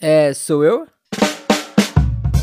É, sou eu?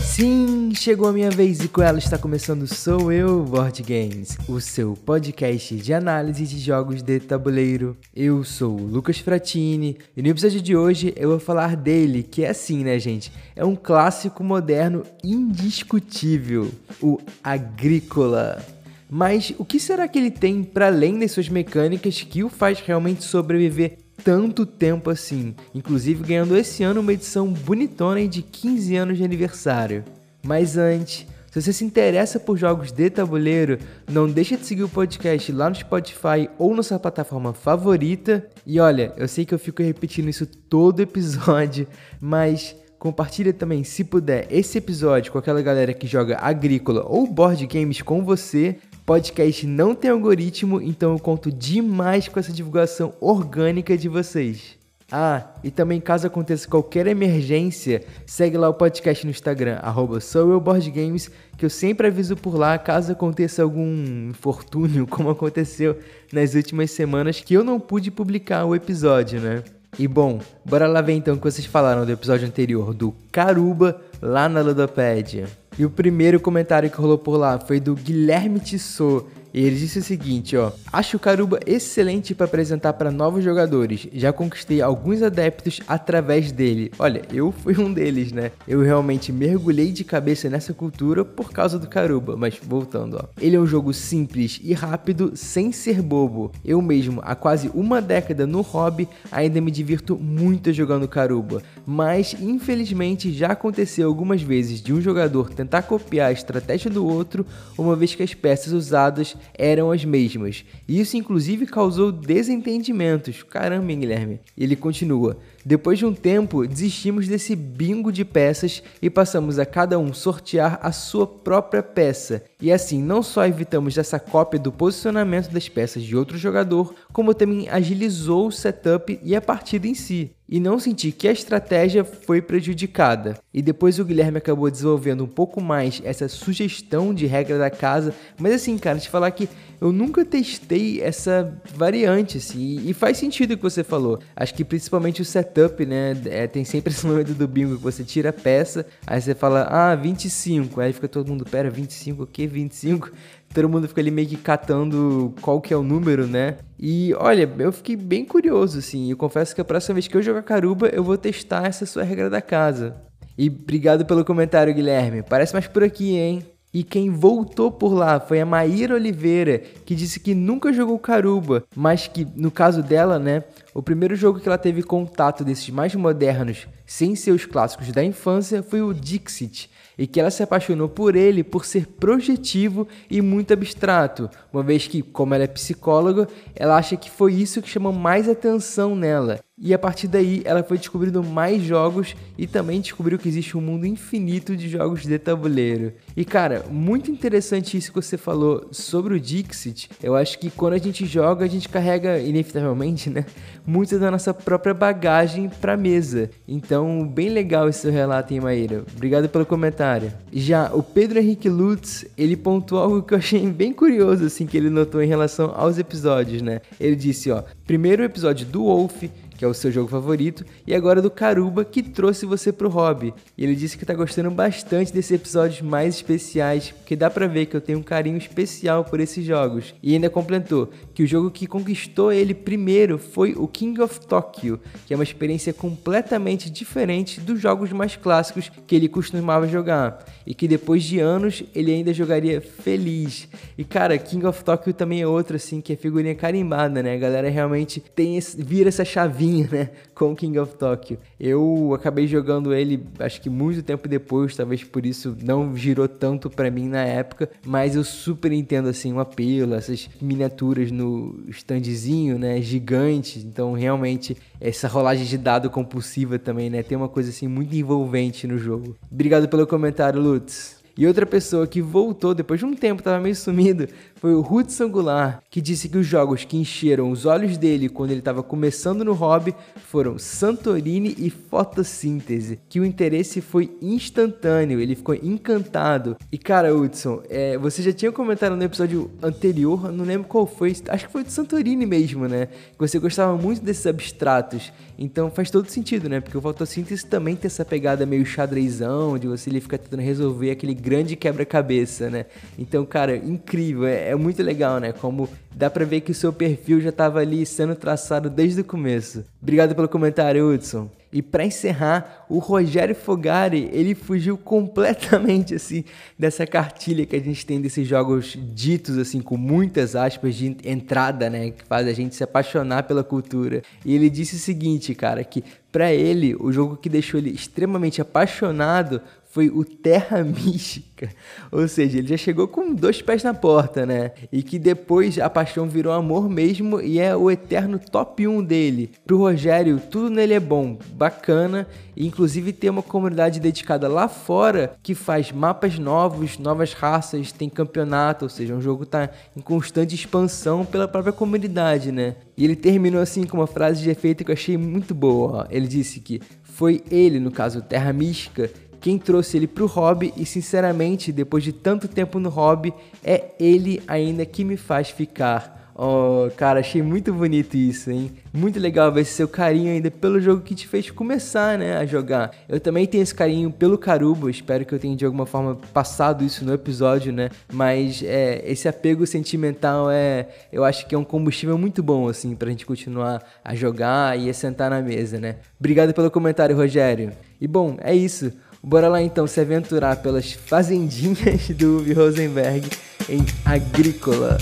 Sim, chegou a minha vez e com ela está começando Sou Eu Board Games, o seu podcast de análise de jogos de tabuleiro. Eu sou o Lucas Fratini e no episódio de hoje eu vou falar dele, que é assim, né, gente? É um clássico moderno indiscutível, o Agrícola. Mas o que será que ele tem para além das suas mecânicas que o faz realmente sobreviver tanto tempo assim, inclusive ganhando esse ano uma edição bonitona de 15 anos de aniversário. Mas antes, se você se interessa por jogos de tabuleiro, não deixa de seguir o podcast lá no Spotify ou na sua plataforma favorita. E olha, eu sei que eu fico repetindo isso todo episódio, mas compartilha também, se puder, esse episódio com aquela galera que joga agrícola ou board games com você, Podcast não tem algoritmo, então eu conto demais com essa divulgação orgânica de vocês. Ah, e também caso aconteça qualquer emergência, segue lá o podcast no Instagram, arroba SouEuBoardGames, que eu sempre aviso por lá caso aconteça algum infortúnio, como aconteceu nas últimas semanas, que eu não pude publicar o episódio, né? E bom, bora lá ver então o que vocês falaram do episódio anterior do Caruba lá na Ludopédia. E o primeiro comentário que rolou por lá foi do Guilherme Tissot. E ele disse o seguinte, ó: "Acho o Caruba excelente para apresentar para novos jogadores. Já conquistei alguns adeptos através dele. Olha, eu fui um deles, né? Eu realmente mergulhei de cabeça nessa cultura por causa do Caruba, mas voltando, ó. Ele é um jogo simples e rápido sem ser bobo. Eu mesmo, há quase uma década no hobby, ainda me divirto muito jogando Caruba, mas infelizmente já aconteceu algumas vezes de um jogador tentar copiar a estratégia do outro, uma vez que as peças usadas eram as mesmas. Isso inclusive causou desentendimentos. Caramba, hein, Guilherme. Ele continua: depois de um tempo, desistimos desse bingo de peças e passamos a cada um sortear a sua própria peça. E assim, não só evitamos essa cópia do posicionamento das peças de outro jogador, como também agilizou o setup e a partida em si. E não senti que a estratégia foi prejudicada. E depois o Guilherme acabou desenvolvendo um pouco mais essa sugestão de regra da casa. Mas assim, cara, te falar que eu nunca testei essa variante, assim, e faz sentido o que você falou. Acho que principalmente o setup, né? É, tem sempre esse momento do bingo que você tira a peça, aí você fala, ah, 25. Aí fica todo mundo, pera, 25 o quê? 25? Todo mundo fica ali meio que catando qual que é o número, né? E olha, eu fiquei bem curioso, assim. Eu confesso que a próxima vez que eu jogar caruba, eu vou testar essa sua regra da casa. E obrigado pelo comentário, Guilherme. Parece mais por aqui, hein? E quem voltou por lá foi a Maíra Oliveira, que disse que nunca jogou Caruba, mas que, no caso dela, né, o primeiro jogo que ela teve contato desses mais modernos, sem ser os clássicos da infância, foi o Dixit, e que ela se apaixonou por ele por ser projetivo e muito abstrato, uma vez que, como ela é psicóloga, ela acha que foi isso que chamou mais atenção nela. E a partir daí ela foi descobrindo mais jogos e também descobriu que existe um mundo infinito de jogos de tabuleiro. E cara, muito interessante isso que você falou sobre o Dixit. Eu acho que quando a gente joga, a gente carrega inevitavelmente, né, muita da nossa própria bagagem para mesa. Então, bem legal esse seu relato, hein, Maíra. Obrigado pelo comentário. Já o Pedro Henrique Lutz, ele pontuou algo que eu achei bem curioso assim que ele notou em relação aos episódios, né? Ele disse, ó, primeiro episódio do Wolf que é o seu jogo favorito, e agora do Caruba, que trouxe você pro hobby. E ele disse que tá gostando bastante desses episódios mais especiais, porque dá pra ver que eu tenho um carinho especial por esses jogos. E ainda completou que o jogo que conquistou ele primeiro foi o King of Tokyo, que é uma experiência completamente diferente dos jogos mais clássicos que ele costumava jogar, e que depois de anos ele ainda jogaria feliz. E cara, King of Tokyo também é outro assim que é figurinha carimbada, né? A galera realmente tem esse, vira essa chavinha né, com King of Tokyo. Eu acabei jogando ele, acho que muito tempo depois, talvez por isso não girou tanto para mim na época, mas eu super entendo assim o apelo, essas miniaturas no standzinho, né, gigante, então realmente essa rolagem de dado compulsiva também, né, tem uma coisa assim muito envolvente no jogo. Obrigado pelo comentário, Lutz. E outra pessoa que voltou depois de um tempo, tava meio sumido, foi o Hudson Goulart, que disse que os jogos que encheram os olhos dele quando ele estava começando no hobby foram Santorini e Fotossíntese, que o interesse foi instantâneo, ele ficou encantado. E cara, Hudson, é, você já tinha comentado no episódio anterior, não lembro qual foi, acho que foi do Santorini mesmo, né? Que você gostava muito desses abstratos. Então faz todo sentido, né? Porque o fotossíntese também tem essa pegada meio xadrezão, de você ali ficar tentando resolver aquele grande quebra-cabeça, né? Então, cara, incrível, é, é, muito legal, né? Como dá pra ver que o seu perfil já tava ali sendo traçado desde o começo. Obrigado pelo comentário, Hudson. E para encerrar, o Rogério Fogari, ele fugiu completamente assim dessa cartilha que a gente tem desses jogos ditos assim com muitas aspas de entrada, né, que faz a gente se apaixonar pela cultura. E ele disse o seguinte, cara, que para ele o jogo que deixou ele extremamente apaixonado foi o Terra Mística. Ou seja, ele já chegou com dois pés na porta, né? E que depois a paixão virou amor mesmo e é o eterno top 1 dele. Pro Rogério, tudo nele é bom, bacana, e inclusive tem uma comunidade dedicada lá fora que faz mapas novos, novas raças, tem campeonato, ou seja, um jogo tá em constante expansão pela própria comunidade, né? E ele terminou assim com uma frase de efeito que eu achei muito boa. Ó. Ele disse que foi ele, no caso Terra Mística, quem trouxe ele pro hobby e sinceramente, depois de tanto tempo no hobby, é ele ainda que me faz ficar. Oh, cara, achei muito bonito isso, hein? Muito legal ver esse seu carinho ainda pelo jogo que te fez começar, né, a jogar. Eu também tenho esse carinho pelo Carubo, espero que eu tenha de alguma forma passado isso no episódio, né? Mas é, esse apego sentimental é, eu acho que é um combustível muito bom, assim, pra gente continuar a jogar e a sentar na mesa, né? Obrigado pelo comentário, Rogério. E bom, é isso. Bora lá então se aventurar pelas fazendinhas do Uwe Rosenberg em Agrícola.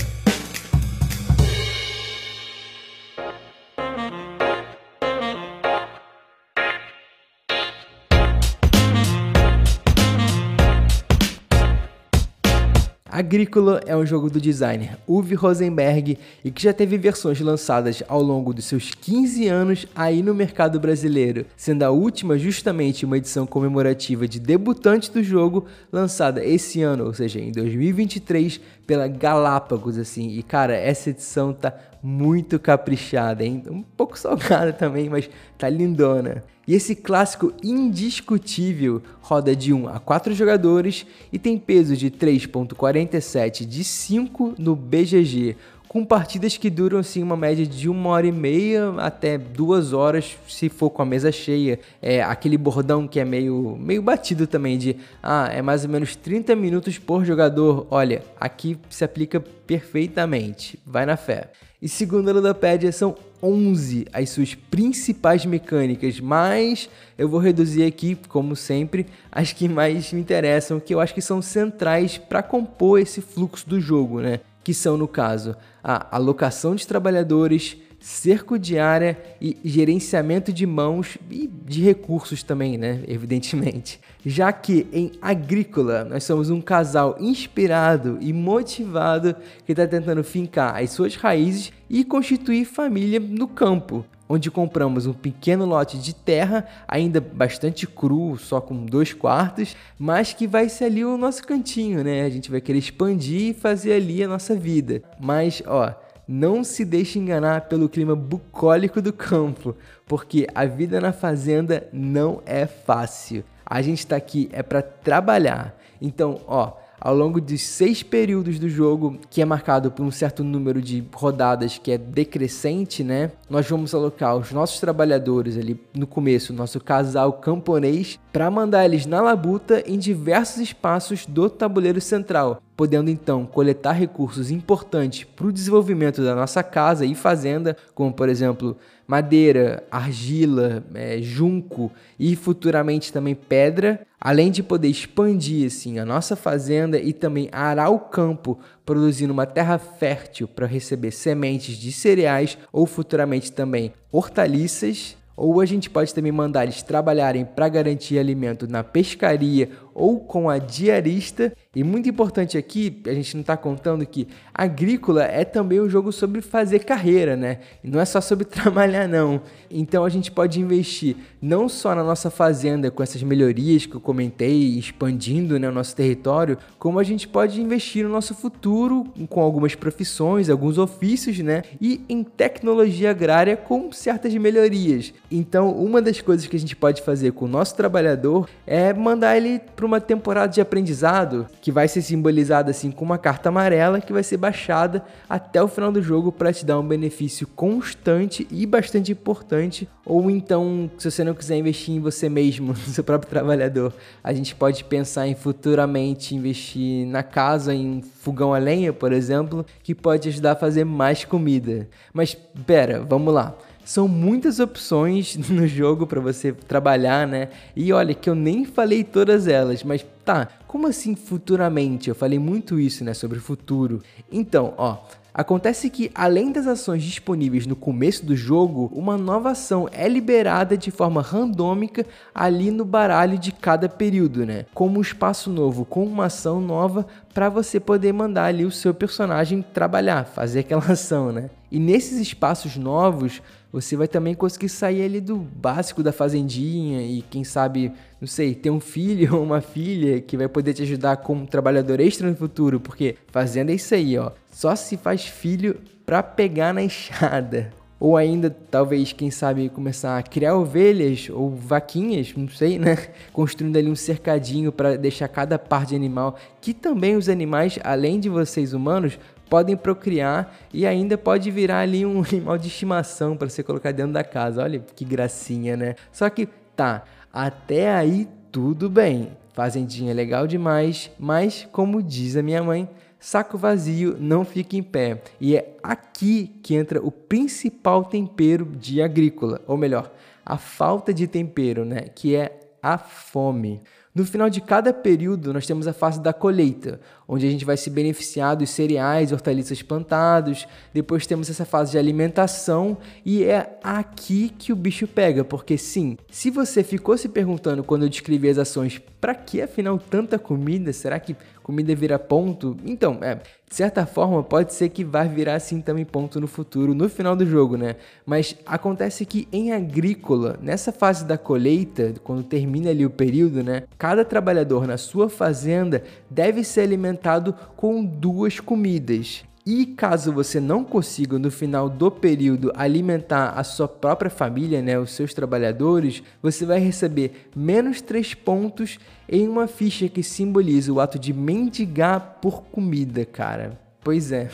Agrícola é um jogo do designer Uwe Rosenberg e que já teve versões lançadas ao longo dos seus 15 anos aí no mercado brasileiro, sendo a última justamente uma edição comemorativa de debutante do jogo lançada esse ano, ou seja, em 2023, pela Galápagos assim. E cara, essa edição tá muito caprichada, hein? Um pouco salgada também, mas tá lindona. E esse clássico indiscutível roda de 1 a 4 jogadores e tem peso de 3.47 de 5 no BGG, com partidas que duram assim uma média de uma hora e meia até duas horas, se for com a mesa cheia. É aquele bordão que é meio, meio batido também de ah, é mais ou menos 30 minutos por jogador. Olha, aqui se aplica perfeitamente. Vai na fé. E segundo a Ludopédia, são 11 as suas principais mecânicas, mas eu vou reduzir aqui, como sempre, as que mais me interessam, que eu acho que são centrais para compor esse fluxo do jogo, né? Que são, no caso, a alocação de trabalhadores, cerco de área e gerenciamento de mãos e de recursos também, né? Evidentemente. Já que em Agrícola nós somos um casal inspirado e motivado que está tentando fincar as suas raízes e constituir família no campo, onde compramos um pequeno lote de terra, ainda bastante cru, só com dois quartos, mas que vai ser ali o nosso cantinho, né? A gente vai querer expandir e fazer ali a nossa vida. Mas, ó, não se deixe enganar pelo clima bucólico do campo, porque a vida na fazenda não é fácil. A gente está aqui é para trabalhar. Então, ó, ao longo de seis períodos do jogo, que é marcado por um certo número de rodadas que é decrescente, né? Nós vamos alocar os nossos trabalhadores ali no começo, nosso casal camponês, para mandar eles na labuta em diversos espaços do tabuleiro central, podendo então coletar recursos importantes para o desenvolvimento da nossa casa e fazenda, como por exemplo madeira, argila, é, junco e futuramente também pedra, além de poder expandir assim a nossa fazenda e também arar o campo, produzindo uma terra fértil para receber sementes de cereais ou futuramente também hortaliças. Ou a gente pode também mandar eles trabalharem para garantir alimento na pescaria ou com a diarista. E muito importante aqui, a gente não está contando que Agrícola é também um jogo sobre fazer carreira, né? E não é só sobre trabalhar, não. Então a gente pode investir não só na nossa fazenda com essas melhorias que eu comentei, expandindo né, o nosso território, como a gente pode investir no nosso futuro com algumas profissões, alguns ofícios, né? E em tecnologia agrária com certas melhorias. Então, uma das coisas que a gente pode fazer com o nosso trabalhador é mandar ele para uma temporada de aprendizado que vai ser simbolizada assim com uma carta amarela que vai ser baixada até o final do jogo para te dar um benefício constante e bastante importante. Ou então, se você não quiser investir em você mesmo, no seu próprio trabalhador, a gente pode pensar em futuramente investir na casa, em um fogão a lenha, por exemplo, que pode ajudar a fazer mais comida. Mas pera, vamos lá. São muitas opções no jogo para você trabalhar, né? E olha que eu nem falei todas elas, mas tá, como assim futuramente? Eu falei muito isso, né, sobre o futuro. Então, ó, Acontece que, além das ações disponíveis no começo do jogo, uma nova ação é liberada de forma randômica ali no baralho de cada período, né? Como um espaço novo com uma ação nova para você poder mandar ali o seu personagem trabalhar, fazer aquela ação, né? E nesses espaços novos, você vai também conseguir sair ali do básico da fazendinha e quem sabe, não sei, ter um filho ou uma filha que vai poder te ajudar como trabalhador extra no futuro, porque fazenda é isso aí, ó. Só se faz filho para pegar na enxada. Ou ainda, talvez, quem sabe, começar a criar ovelhas ou vaquinhas, não sei, né? Construindo ali um cercadinho para deixar cada parte de animal, que também os animais, além de vocês humanos, podem procriar e ainda pode virar ali um animal de estimação para você colocar dentro da casa. Olha que gracinha, né? Só que tá, até aí tudo bem. Fazendinha é legal demais, mas como diz a minha mãe, saco vazio não fica em pé. E é aqui que entra o principal tempero de agrícola, ou melhor, a falta de tempero, né, que é a fome. No final de cada período, nós temos a fase da colheita, onde a gente vai se beneficiar dos cereais hortaliças plantados. Depois temos essa fase de alimentação e é aqui que o bicho pega, porque sim, se você ficou se perguntando quando eu descrevi as ações, para que afinal tanta comida? Será que comida vira ponto? Então, é, de certa forma pode ser que vá virar assim também ponto no futuro, no final do jogo, né? Mas acontece que em agrícola, nessa fase da colheita, quando termina ali o período, né? Cada trabalhador na sua fazenda deve ser alimentado com duas comidas. E caso você não consiga no final do período alimentar a sua própria família, né, os seus trabalhadores, você vai receber menos 3 pontos em uma ficha que simboliza o ato de mendigar por comida, cara. Pois é.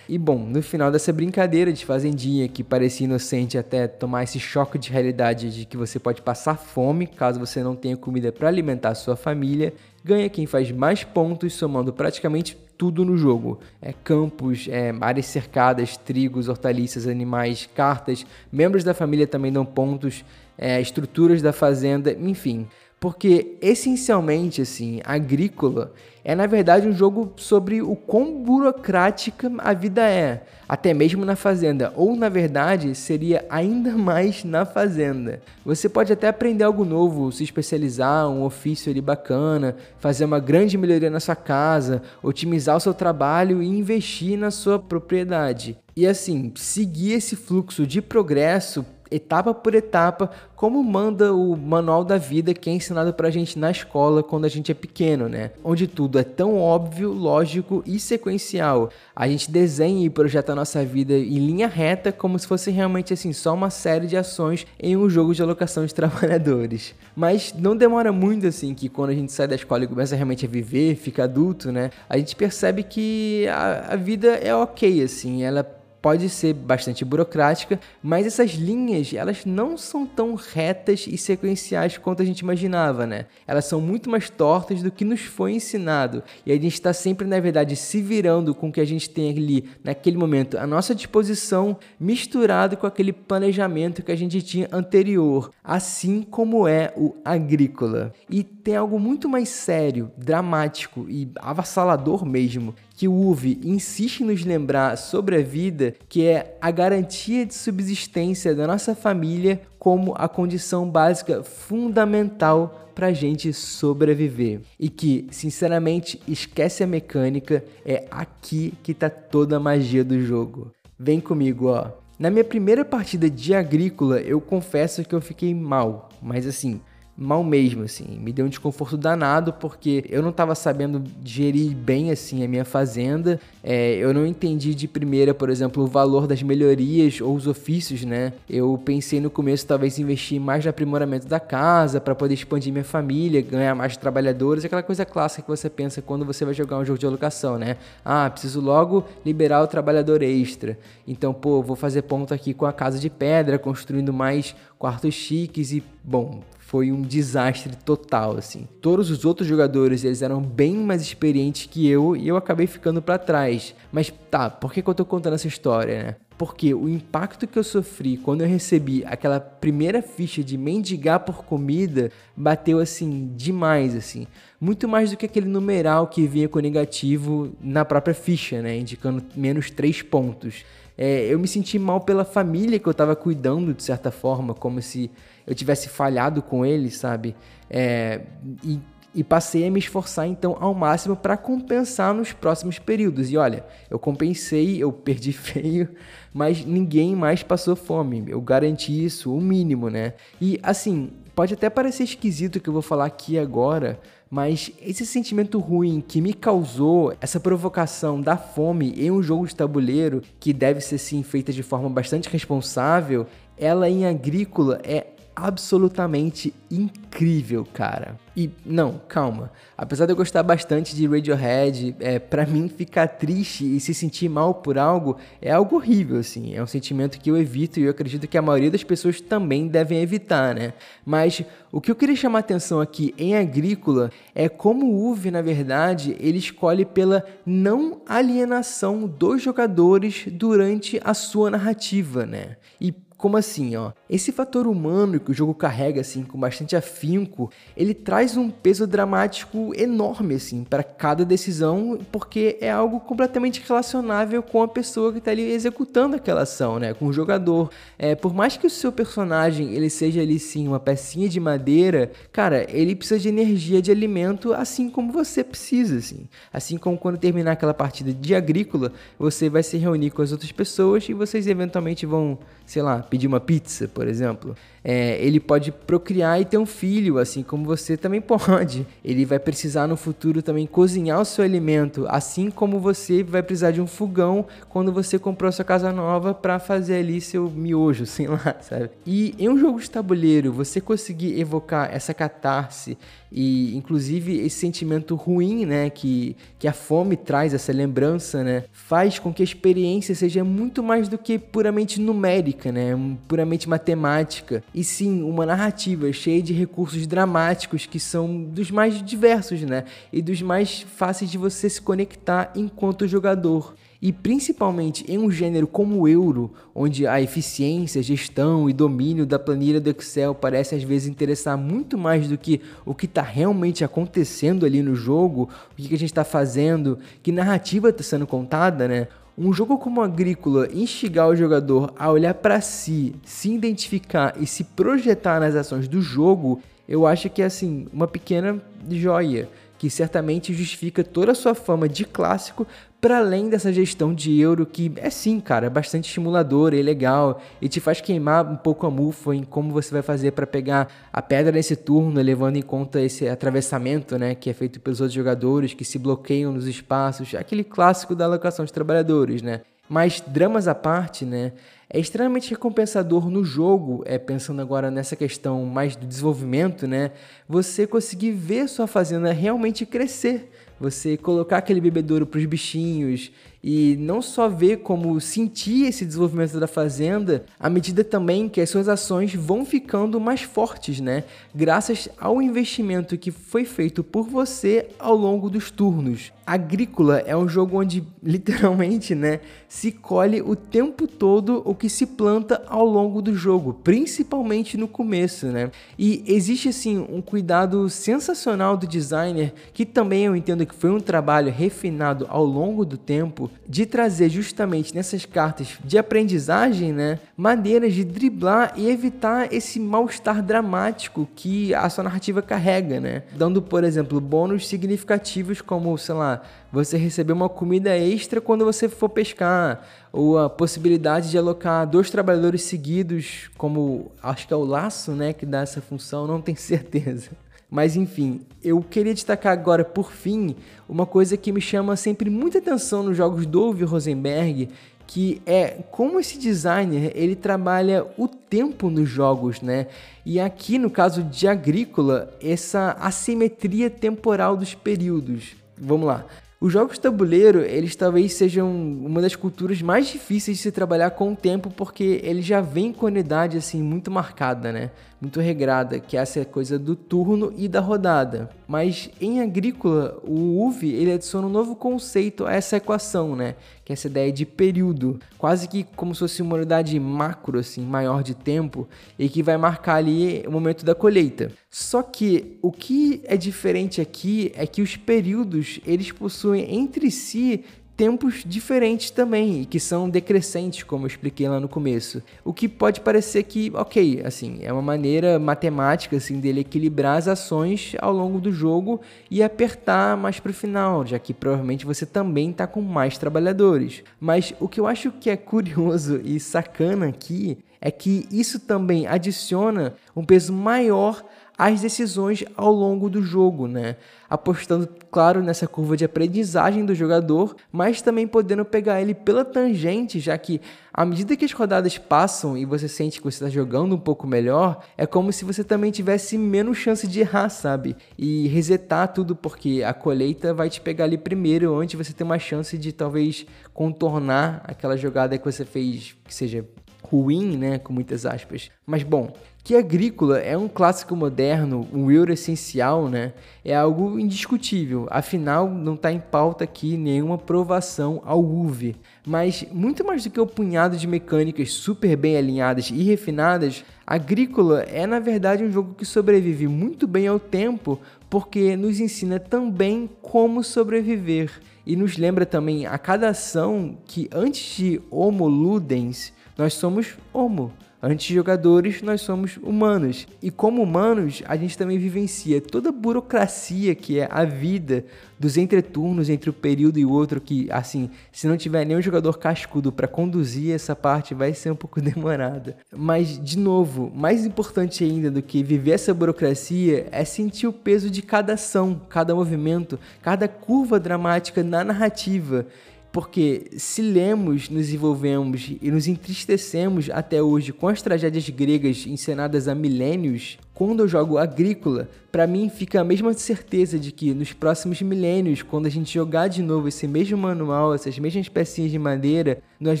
E bom, no final dessa brincadeira de fazendinha que parecia inocente até tomar esse choque de realidade de que você pode passar fome caso você não tenha comida para alimentar a sua família, ganha quem faz mais pontos somando praticamente tudo no jogo. É campos, é, áreas cercadas, trigos, hortaliças, animais, cartas, membros da família também dão pontos, é, estruturas da fazenda, enfim. Porque essencialmente, assim, agrícola é na verdade um jogo sobre o quão burocrática a vida é, até mesmo na fazenda, ou na verdade seria ainda mais na fazenda. Você pode até aprender algo novo, se especializar, um ofício ali bacana, fazer uma grande melhoria na sua casa, otimizar o seu trabalho e investir na sua propriedade. E assim, seguir esse fluxo de progresso etapa por etapa, como manda o manual da vida que é ensinado pra gente na escola quando a gente é pequeno, né? Onde tudo é tão óbvio, lógico e sequencial. A gente desenha e projeta a nossa vida em linha reta como se fosse realmente assim só uma série de ações em um jogo de alocação de trabalhadores. Mas não demora muito assim que quando a gente sai da escola e começa realmente a viver, fica adulto, né? A gente percebe que a, a vida é ok assim, ela pode ser bastante burocrática, mas essas linhas elas não são tão retas e sequenciais quanto a gente imaginava, né? Elas são muito mais tortas do que nos foi ensinado e a gente está sempre, na verdade, se virando com o que a gente tem ali naquele momento à nossa disposição, misturado com aquele planejamento que a gente tinha anterior, assim como é o agrícola. E tem algo muito mais sério, dramático e avassalador mesmo que o UV insiste em nos lembrar sobre a vida, que é a garantia de subsistência da nossa família como a condição básica fundamental para a gente sobreviver. E que, sinceramente, esquece a mecânica, é aqui que tá toda a magia do jogo. Vem comigo, ó. Na minha primeira partida de agrícola, eu confesso que eu fiquei mal, mas assim, mal mesmo, assim. Me deu um desconforto danado porque eu não estava sabendo gerir bem, assim, a minha fazenda. É, eu não entendi de primeira, por exemplo, o valor das melhorias ou os ofícios, né? Eu pensei no começo talvez investir mais no aprimoramento da casa para poder expandir minha família, ganhar mais trabalhadores, aquela coisa clássica que você pensa quando você vai jogar um jogo de alocação, né? Ah, preciso logo liberar o trabalhador extra. Então, pô, vou fazer ponto aqui com a casa de pedra, construindo mais quartos chiques e, bom, foi um desastre total, assim. Todos os outros jogadores, eles eram bem mais experientes que eu e eu acabei ficando para trás. Mas tá, por que, que eu tô contando essa história, né? Porque o impacto que eu sofri quando eu recebi aquela primeira ficha de mendigar por comida bateu assim demais, assim. Muito mais do que aquele numeral que vinha com negativo na própria ficha, né? Indicando menos 3 pontos. É, eu me senti mal pela família que eu estava cuidando, de certa forma, como se eu tivesse falhado com ele, sabe? É, e, e passei a me esforçar então ao máximo para compensar nos próximos períodos. E olha, eu compensei, eu perdi feio, mas ninguém mais passou fome. Eu garanti isso, o mínimo, né? E assim, pode até parecer esquisito o que eu vou falar aqui agora, mas esse sentimento ruim que me causou essa provocação da fome em um jogo de tabuleiro que deve ser sim feita de forma bastante responsável, ela em agrícola é absolutamente incrível, cara. E não, calma. Apesar de eu gostar bastante de Radiohead, é, para mim ficar triste e se sentir mal por algo é algo horrível, assim. É um sentimento que eu evito e eu acredito que a maioria das pessoas também devem evitar, né? Mas o que eu queria chamar atenção aqui em Agrícola é como o UV, na verdade, ele escolhe pela não alienação dos jogadores durante a sua narrativa, né? E como assim, ó? Esse fator humano que o jogo carrega assim com bastante afinco, ele traz um peso dramático enorme assim para cada decisão, porque é algo completamente relacionável com a pessoa que está ali executando aquela ação, né? Com o jogador. É, por mais que o seu personagem ele seja ali sim uma pecinha de madeira, cara, ele precisa de energia de alimento assim como você precisa, assim. Assim como quando terminar aquela partida de agrícola, você vai se reunir com as outras pessoas e vocês eventualmente vão, sei lá, pedir uma pizza, por exemplo. É, ele pode procriar e ter um filho, assim como você também pode. Ele vai precisar no futuro também cozinhar o seu alimento, assim como você vai precisar de um fogão quando você comprou sua casa nova para fazer ali seu miojo, sei lá, sabe? E em um jogo de tabuleiro, você conseguir evocar essa catarse e inclusive esse sentimento ruim, né, que, que a fome traz, essa lembrança, né, faz com que a experiência seja muito mais do que puramente numérica, né, puramente matemática e sim uma narrativa cheia de recursos dramáticos que são dos mais diversos, né? E dos mais fáceis de você se conectar enquanto jogador. E principalmente em um gênero como o euro, onde a eficiência, gestão e domínio da planilha do Excel parece às vezes interessar muito mais do que o que está realmente acontecendo ali no jogo, o que a gente está fazendo, que narrativa está sendo contada, né? Um jogo como Agrícola instigar o jogador a olhar para si, se identificar e se projetar nas ações do jogo, eu acho que é assim, uma pequena joia que certamente justifica toda a sua fama de clássico, para além dessa gestão de euro que é sim, cara, é bastante estimuladora e legal e te faz queimar um pouco a mufa em como você vai fazer para pegar a pedra nesse turno, levando em conta esse atravessamento, né, que é feito pelos outros jogadores que se bloqueiam nos espaços, aquele clássico da alocação de trabalhadores, né? Mas dramas à parte, né? É extremamente recompensador no jogo, é pensando agora nessa questão mais do desenvolvimento, né? Você conseguir ver sua fazenda realmente crescer você colocar aquele bebedouro para os bichinhos e não só ver como sentir esse desenvolvimento da fazenda, à medida também que as suas ações vão ficando mais fortes, né? Graças ao investimento que foi feito por você ao longo dos turnos. Agrícola é um jogo onde literalmente, né, se colhe o tempo todo o que se planta ao longo do jogo, principalmente no começo, né? E existe assim um cuidado sensacional do designer, que também eu entendo que foi um trabalho refinado ao longo do tempo, de trazer justamente nessas cartas de aprendizagem, né, maneiras de driblar e evitar esse mal-estar dramático que a sua narrativa carrega, né? Dando, por exemplo, bônus significativos como, sei lá, você receber uma comida extra quando você for pescar, ou a possibilidade de alocar dois trabalhadores seguidos, como acho que é o laço, né, que dá essa função, não tenho certeza. Mas enfim, eu queria destacar agora, por fim, uma coisa que me chama sempre muita atenção nos jogos do Uwe Rosenberg, que é como esse designer ele trabalha o tempo nos jogos, né? E aqui no caso de Agrícola, essa assimetria temporal dos períodos. Vamos lá. Os jogos tabuleiro, eles talvez sejam uma das culturas mais difíceis de se trabalhar com o tempo, porque ele já vem com unidade assim muito marcada, né? Muito regrada, que é essa coisa do turno e da rodada. Mas em agrícola, o UV ele adiciona um novo conceito a essa equação, né? Que é essa ideia de período, quase que como se fosse uma unidade macro, assim, maior de tempo, e que vai marcar ali o momento da colheita. Só que o que é diferente aqui é que os períodos eles possuem entre si tempos diferentes também e que são decrescentes, como eu expliquei lá no começo. O que pode parecer que, ok, assim, é uma maneira matemática assim dele equilibrar as ações ao longo do jogo e apertar mais para o final, já que provavelmente você também está com mais trabalhadores. Mas o que eu acho que é curioso e sacana aqui é que isso também adiciona um peso maior as decisões ao longo do jogo, né? Apostando, claro, nessa curva de aprendizagem do jogador, mas também podendo pegar ele pela tangente, já que à medida que as rodadas passam e você sente que você está jogando um pouco melhor, é como se você também tivesse menos chance de errar, sabe? E resetar tudo, porque a colheita vai te pegar ali primeiro, antes você ter uma chance de talvez contornar aquela jogada que você fez que seja ruim, né, com muitas aspas. Mas bom, que Agrícola é um clássico moderno, um euro essencial, né? É algo indiscutível. Afinal, não está em pauta aqui nenhuma provação ao UV. Mas muito mais do que o punhado de mecânicas super bem alinhadas e refinadas, Agrícola é na verdade um jogo que sobrevive muito bem ao tempo, porque nos ensina também como sobreviver e nos lembra também a cada ação que antes de Homo Ludens nós somos Homo. Antes jogadores, nós somos humanos. E como humanos, a gente também vivencia toda a burocracia que é a vida dos entreturnos entre o período e o outro, que, assim, se não tiver nenhum jogador cascudo para conduzir essa parte, vai ser um pouco demorada. Mas, de novo, mais importante ainda do que viver essa burocracia é sentir o peso de cada ação, cada movimento, cada curva dramática na narrativa. Porque se lemos, nos envolvemos e nos entristecemos até hoje com as tragédias gregas encenadas há milênios, quando eu jogo Agrícola, para mim fica a mesma certeza de que nos próximos milênios, quando a gente jogar de novo esse mesmo manual, essas mesmas pecinhas de madeira, nós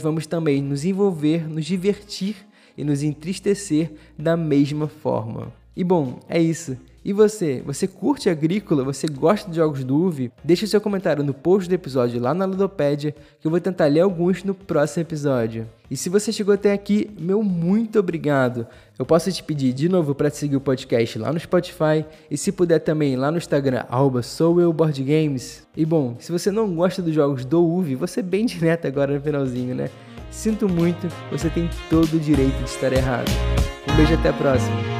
vamos também nos envolver, nos divertir e nos entristecer da mesma forma. E bom, é isso. E você? Você curte agrícola? Você gosta de jogos do UV? Deixe seu comentário no post do episódio lá na Ludopédia, que eu vou tentar ler alguns no próximo episódio. E se você chegou até aqui, meu muito obrigado. Eu posso te pedir de novo para seguir o podcast lá no Spotify e se puder também lá no Instagram, soueuboardgames. E bom, se você não gosta dos jogos do UV, você é bem direto agora no finalzinho, né? Sinto muito, você tem todo o direito de estar errado. Um beijo até a próxima.